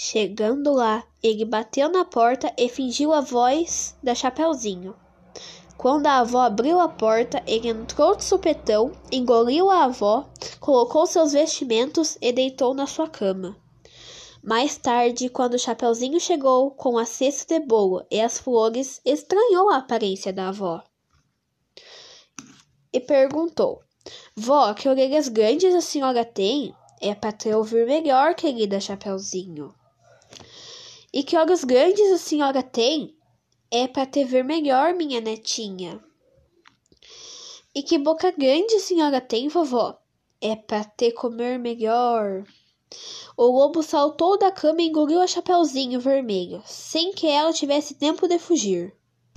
Chegando lá, ele bateu na porta e fingiu a voz da Chapeuzinho. Quando a avó abriu a porta, ele entrou de supetão, engoliu a avó, colocou seus vestimentos e deitou na sua cama. Mais tarde, quando o Chapeuzinho chegou com a cesta de bolo e as flores, estranhou a aparência da avó e perguntou: Vó, que orelhas grandes a senhora tem? É para te ouvir melhor, querida Chapeuzinho. E que olhos grandes a senhora tem? É para te ver melhor, minha netinha. E que boca grande a senhora tem, vovó? É para te comer melhor. O lobo saltou da cama e engoliu a Chapeuzinho vermelho, sem que ela tivesse tempo de fugir.